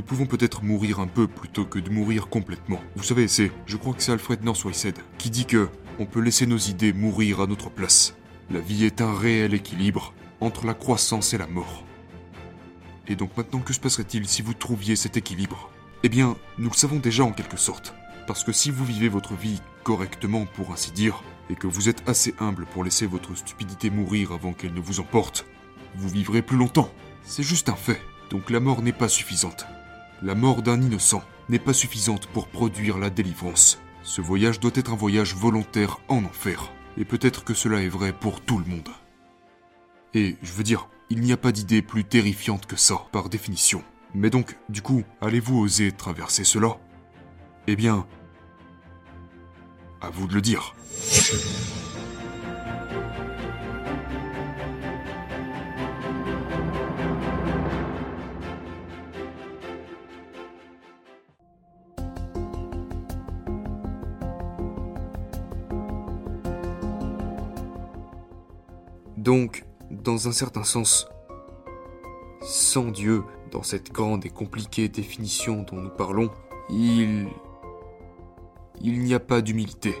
nous pouvons peut-être mourir un peu plutôt que de mourir complètement. Vous savez, c'est, je crois que c'est Alfred Northwiced qui dit que on peut laisser nos idées mourir à notre place. La vie est un réel équilibre entre la croissance et la mort. Et donc maintenant, que se passerait-il si vous trouviez cet équilibre? Eh bien, nous le savons déjà en quelque sorte. Parce que si vous vivez votre vie correctement, pour ainsi dire, et que vous êtes assez humble pour laisser votre stupidité mourir avant qu'elle ne vous emporte, vous vivrez plus longtemps. C'est juste un fait. Donc la mort n'est pas suffisante. La mort d'un innocent n'est pas suffisante pour produire la délivrance. Ce voyage doit être un voyage volontaire en enfer. Et peut-être que cela est vrai pour tout le monde. Et je veux dire, il n'y a pas d'idée plus terrifiante que ça, par définition. Mais donc, du coup, allez-vous oser traverser cela? Eh bien, à vous de le dire. Donc, dans un certain sens, sans Dieu, dans cette grande et compliquée définition dont nous parlons, il... Il n'y a pas d'humilité.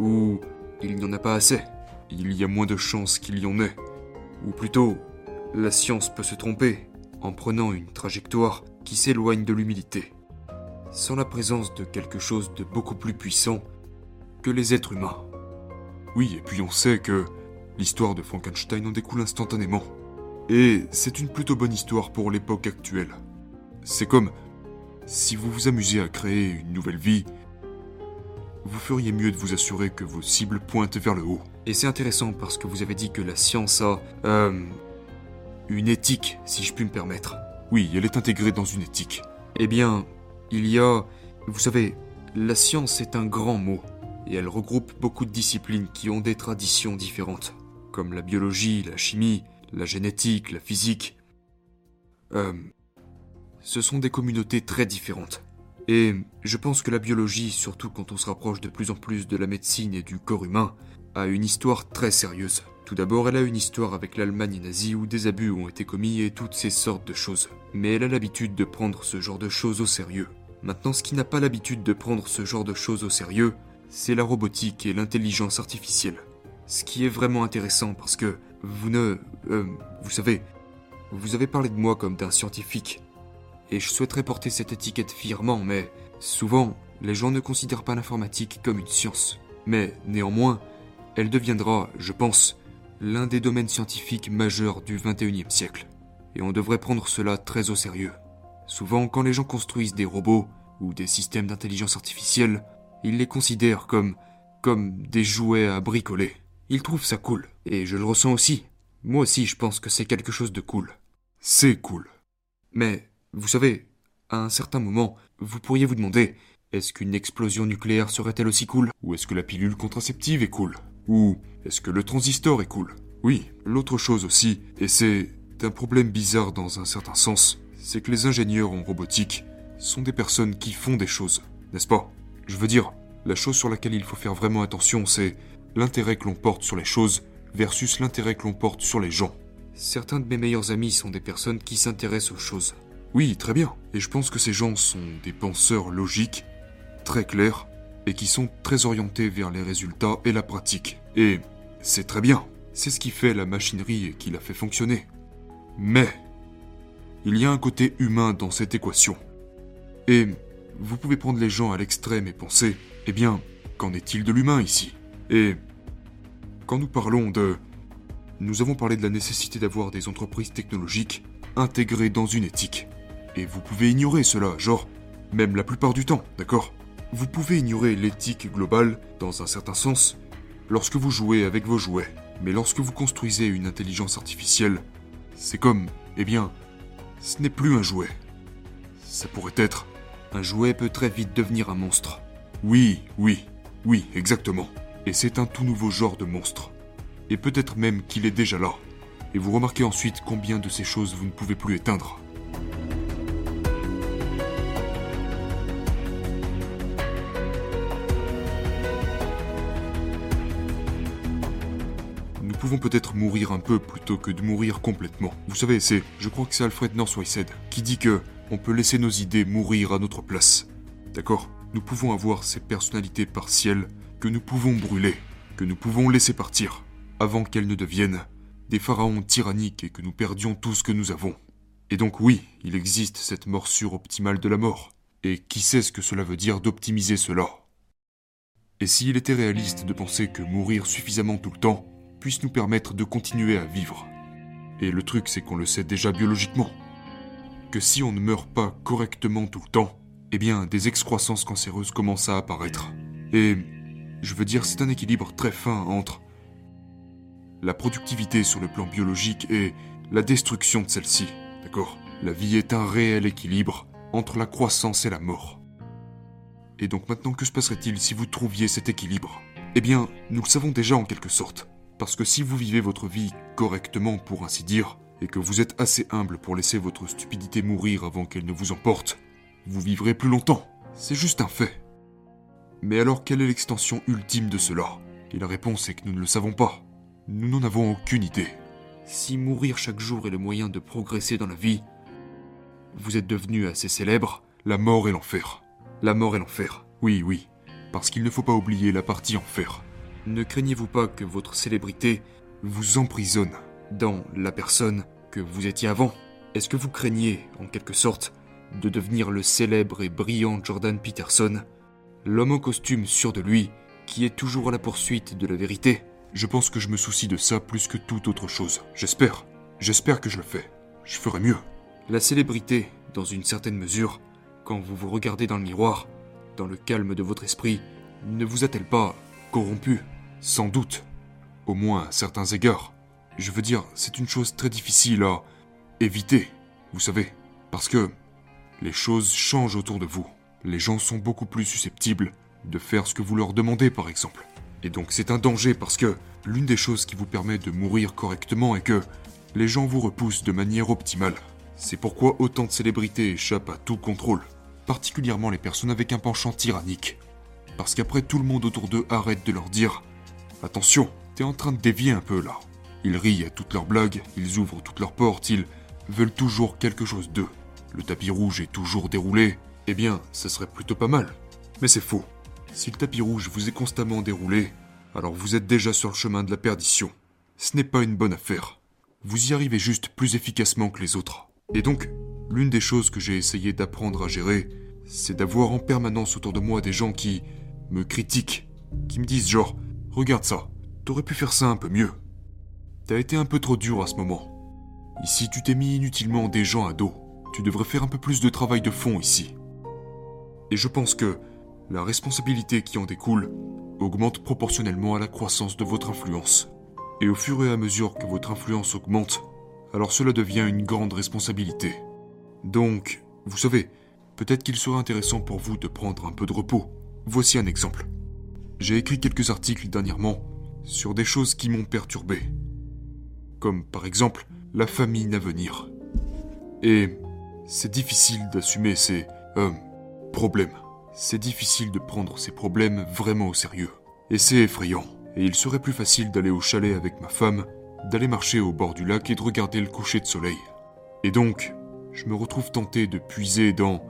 Ou il n'y en a pas assez. Il y a moins de chances qu'il y en ait. Ou plutôt, la science peut se tromper en prenant une trajectoire qui s'éloigne de l'humilité. Sans la présence de quelque chose de beaucoup plus puissant que les êtres humains. Oui, et puis on sait que L'histoire de Frankenstein en découle instantanément. Et c'est une plutôt bonne histoire pour l'époque actuelle. C'est comme si vous vous amusez à créer une nouvelle vie, vous feriez mieux de vous assurer que vos cibles pointent vers le haut. Et c'est intéressant parce que vous avez dit que la science a... Euh, une éthique, si je puis me permettre. Oui, elle est intégrée dans une éthique. Eh bien, il y a... Vous savez, la science est un grand mot, et elle regroupe beaucoup de disciplines qui ont des traditions différentes comme la biologie, la chimie, la génétique, la physique. Euh, ce sont des communautés très différentes. Et je pense que la biologie, surtout quand on se rapproche de plus en plus de la médecine et du corps humain, a une histoire très sérieuse. Tout d'abord, elle a une histoire avec l'Allemagne nazie où des abus ont été commis et toutes ces sortes de choses. Mais elle a l'habitude de prendre ce genre de choses au sérieux. Maintenant, ce qui n'a pas l'habitude de prendre ce genre de choses au sérieux, c'est la robotique et l'intelligence artificielle. Ce qui est vraiment intéressant parce que vous ne... Euh, vous savez, vous avez parlé de moi comme d'un scientifique. Et je souhaiterais porter cette étiquette fièrement, mais souvent, les gens ne considèrent pas l'informatique comme une science. Mais néanmoins, elle deviendra, je pense, l'un des domaines scientifiques majeurs du 21e siècle. Et on devrait prendre cela très au sérieux. Souvent, quand les gens construisent des robots ou des systèmes d'intelligence artificielle, ils les considèrent comme comme des jouets à bricoler. Il trouve ça cool. Et je le ressens aussi. Moi aussi, je pense que c'est quelque chose de cool. C'est cool. Mais, vous savez, à un certain moment, vous pourriez vous demander, est-ce qu'une explosion nucléaire serait-elle aussi cool? Ou est-ce que la pilule contraceptive est cool? Ou est-ce que le transistor est cool? Oui, l'autre chose aussi, et c'est un problème bizarre dans un certain sens, c'est que les ingénieurs en robotique sont des personnes qui font des choses, n'est-ce pas? Je veux dire, la chose sur laquelle il faut faire vraiment attention, c'est l'intérêt que l'on porte sur les choses versus l'intérêt que l'on porte sur les gens. Certains de mes meilleurs amis sont des personnes qui s'intéressent aux choses. Oui, très bien. Et je pense que ces gens sont des penseurs logiques, très clairs, et qui sont très orientés vers les résultats et la pratique. Et c'est très bien. C'est ce qui fait la machinerie et qui la fait fonctionner. Mais, il y a un côté humain dans cette équation. Et vous pouvez prendre les gens à l'extrême et penser, eh bien, qu'en est-il de l'humain ici? Et quand nous parlons de... Nous avons parlé de la nécessité d'avoir des entreprises technologiques intégrées dans une éthique. Et vous pouvez ignorer cela, genre, même la plupart du temps, d'accord? Vous pouvez ignorer l'éthique globale, dans un certain sens, lorsque vous jouez avec vos jouets. Mais lorsque vous construisez une intelligence artificielle, c'est comme, eh bien, ce n'est plus un jouet. Ça pourrait être... Un jouet peut très vite devenir un monstre. Oui, oui, oui, exactement. Et c'est un tout nouveau genre de monstre. Et peut-être même qu'il est déjà là. Et vous remarquez ensuite combien de ces choses vous ne pouvez plus éteindre. Nous pouvons peut-être mourir un peu plutôt que de mourir complètement. Vous savez, c'est, je crois que c'est Alfred Northwiced qui dit que on peut laisser nos idées mourir à notre place. D'accord? Nous pouvons avoir ces personnalités partielles que nous pouvons brûler, que nous pouvons laisser partir, avant qu'elles ne deviennent des pharaons tyranniques et que nous perdions tout ce que nous avons. Et donc oui, il existe cette morsure optimale de la mort. Et qui sait ce que cela veut dire d'optimiser cela? Et s'il était réaliste de penser que mourir suffisamment tout le temps puisse nous permettre de continuer à vivre? Et le truc c'est qu'on le sait déjà biologiquement. Que si on ne meurt pas correctement tout le temps, eh bien des excroissances cancéreuses commencent à apparaître. Et je veux dire, c'est un équilibre très fin entre la productivité sur le plan biologique et la destruction de celle-ci. D'accord? La vie est un réel équilibre entre la croissance et la mort. Et donc maintenant, que se passerait-il si vous trouviez cet équilibre? Eh bien, nous le savons déjà en quelque sorte. Parce que si vous vivez votre vie correctement, pour ainsi dire, et que vous êtes assez humble pour laisser votre stupidité mourir avant qu'elle ne vous emporte, vous vivrez plus longtemps. C'est juste un fait. Mais alors, quelle est l'extension ultime de cela? Et la réponse est que nous ne le savons pas. Nous n'en avons aucune idée. Si mourir chaque jour est le moyen de progresser dans la vie, vous êtes devenu assez célèbre. La mort et l'enfer. La mort et l'enfer. Oui, oui. Parce qu'il ne faut pas oublier la partie enfer. Ne craignez-vous pas que votre célébrité vous emprisonne dans la personne que vous étiez avant? Est-ce que vous craignez, en quelque sorte, de devenir le célèbre et brillant Jordan Peterson, l'homme au costume sûr de lui, qui est toujours à la poursuite de la vérité je pense que je me soucie de ça plus que toute autre chose. J'espère. J'espère que je le fais. Je ferai mieux. La célébrité, dans une certaine mesure, quand vous vous regardez dans le miroir, dans le calme de votre esprit, ne vous a-t-elle pas corrompu? Sans doute. Au moins à certains égards. Je veux dire, c'est une chose très difficile à éviter, vous savez, parce que les choses changent autour de vous. Les gens sont beaucoup plus susceptibles de faire ce que vous leur demandez, par exemple. Et donc c'est un danger parce que l'une des choses qui vous permet de mourir correctement est que les gens vous repoussent de manière optimale. C'est pourquoi autant de célébrités échappent à tout contrôle, particulièrement les personnes avec un penchant tyrannique. Parce qu'après tout le monde autour d'eux arrête de leur dire Attention, t'es en train de dévier un peu là. Ils rient à toutes leurs blagues, ils ouvrent toutes leurs portes, ils veulent toujours quelque chose d'eux. Le tapis rouge est toujours déroulé. Eh bien, ce serait plutôt pas mal. Mais c'est faux. Si le tapis rouge vous est constamment déroulé, alors vous êtes déjà sur le chemin de la perdition. Ce n'est pas une bonne affaire. Vous y arrivez juste plus efficacement que les autres. Et donc, l'une des choses que j'ai essayé d'apprendre à gérer, c'est d'avoir en permanence autour de moi des gens qui me critiquent, qui me disent genre, regarde ça, t'aurais pu faire ça un peu mieux. T'as été un peu trop dur à ce moment. Ici, tu t'es mis inutilement des gens à dos. Tu devrais faire un peu plus de travail de fond ici. Et je pense que la responsabilité qui en découle augmente proportionnellement à la croissance de votre influence. Et au fur et à mesure que votre influence augmente, alors cela devient une grande responsabilité. Donc, vous savez, peut-être qu'il serait intéressant pour vous de prendre un peu de repos. Voici un exemple. J'ai écrit quelques articles dernièrement sur des choses qui m'ont perturbé. Comme par exemple la famine à venir. Et c'est difficile d'assumer ces euh, c'est difficile de prendre ces problèmes vraiment au sérieux. Et c'est effrayant. Et il serait plus facile d'aller au chalet avec ma femme, d'aller marcher au bord du lac et de regarder le coucher de soleil. Et donc, je me retrouve tenté de puiser dans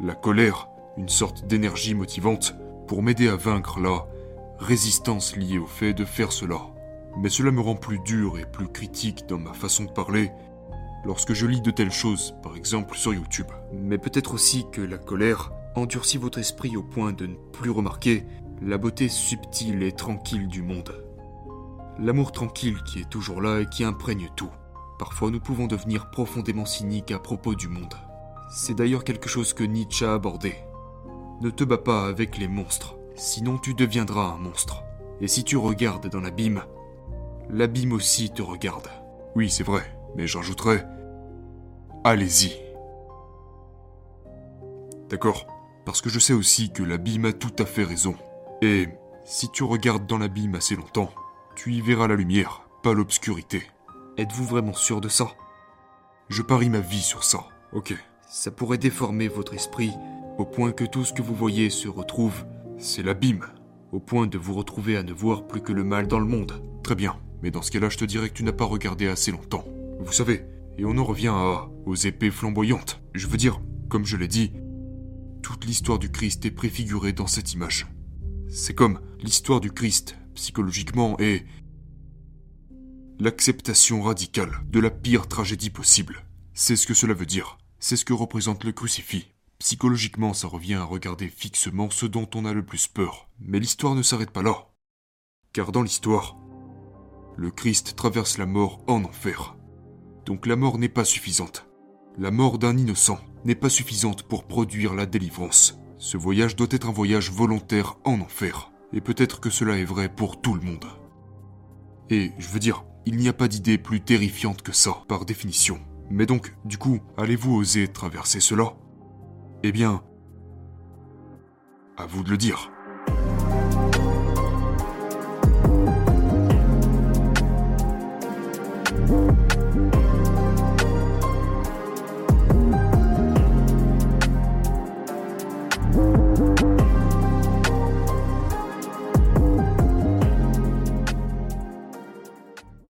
la colère, une sorte d'énergie motivante, pour m'aider à vaincre la résistance liée au fait de faire cela. Mais cela me rend plus dur et plus critique dans ma façon de parler lorsque je lis de telles choses, par exemple sur YouTube. Mais peut-être aussi que la colère endurcit votre esprit au point de ne plus remarquer la beauté subtile et tranquille du monde. L'amour tranquille qui est toujours là et qui imprègne tout. Parfois nous pouvons devenir profondément cyniques à propos du monde. C'est d'ailleurs quelque chose que Nietzsche a abordé. Ne te bats pas avec les monstres, sinon tu deviendras un monstre. Et si tu regardes dans l'abîme, l'abîme aussi te regarde. Oui, c'est vrai, mais j'ajouterais... Allez-y. D'accord parce que je sais aussi que l'abîme a tout à fait raison. Et si tu regardes dans l'abîme assez longtemps, tu y verras la lumière, pas l'obscurité. Êtes-vous vraiment sûr de ça? Je parie ma vie sur ça. Ok. Ça pourrait déformer votre esprit au point que tout ce que vous voyez se retrouve. C'est l'abîme. Au point de vous retrouver à ne voir plus que le mal dans le monde. Très bien, mais dans ce cas-là, je te dirais que tu n'as pas regardé assez longtemps. Vous savez, Et on en revient aux épées flamboyantes. Je veux dire, comme je l'ai dit, toute l'histoire du Christ est préfigurée dans cette image. C'est comme l'histoire du Christ, psychologiquement, est l'acceptation radicale de la pire tragédie possible. C'est ce que cela veut dire. C'est ce que représente le crucifix. Psychologiquement, ça revient à regarder fixement ce dont on a le plus peur. Mais l'histoire ne s'arrête pas là. Car dans l'histoire, le Christ traverse la mort en enfer. Donc la mort n'est pas suffisante. La mort d'un innocent n'est pas suffisante pour produire la délivrance. Ce voyage doit être un voyage volontaire en enfer. Et peut-être que cela est vrai pour tout le monde. Et je veux dire, il n'y a pas d'idée plus terrifiante que ça, par définition. Mais donc, du coup, allez-vous oser traverser cela? Eh bien, à vous de le dire.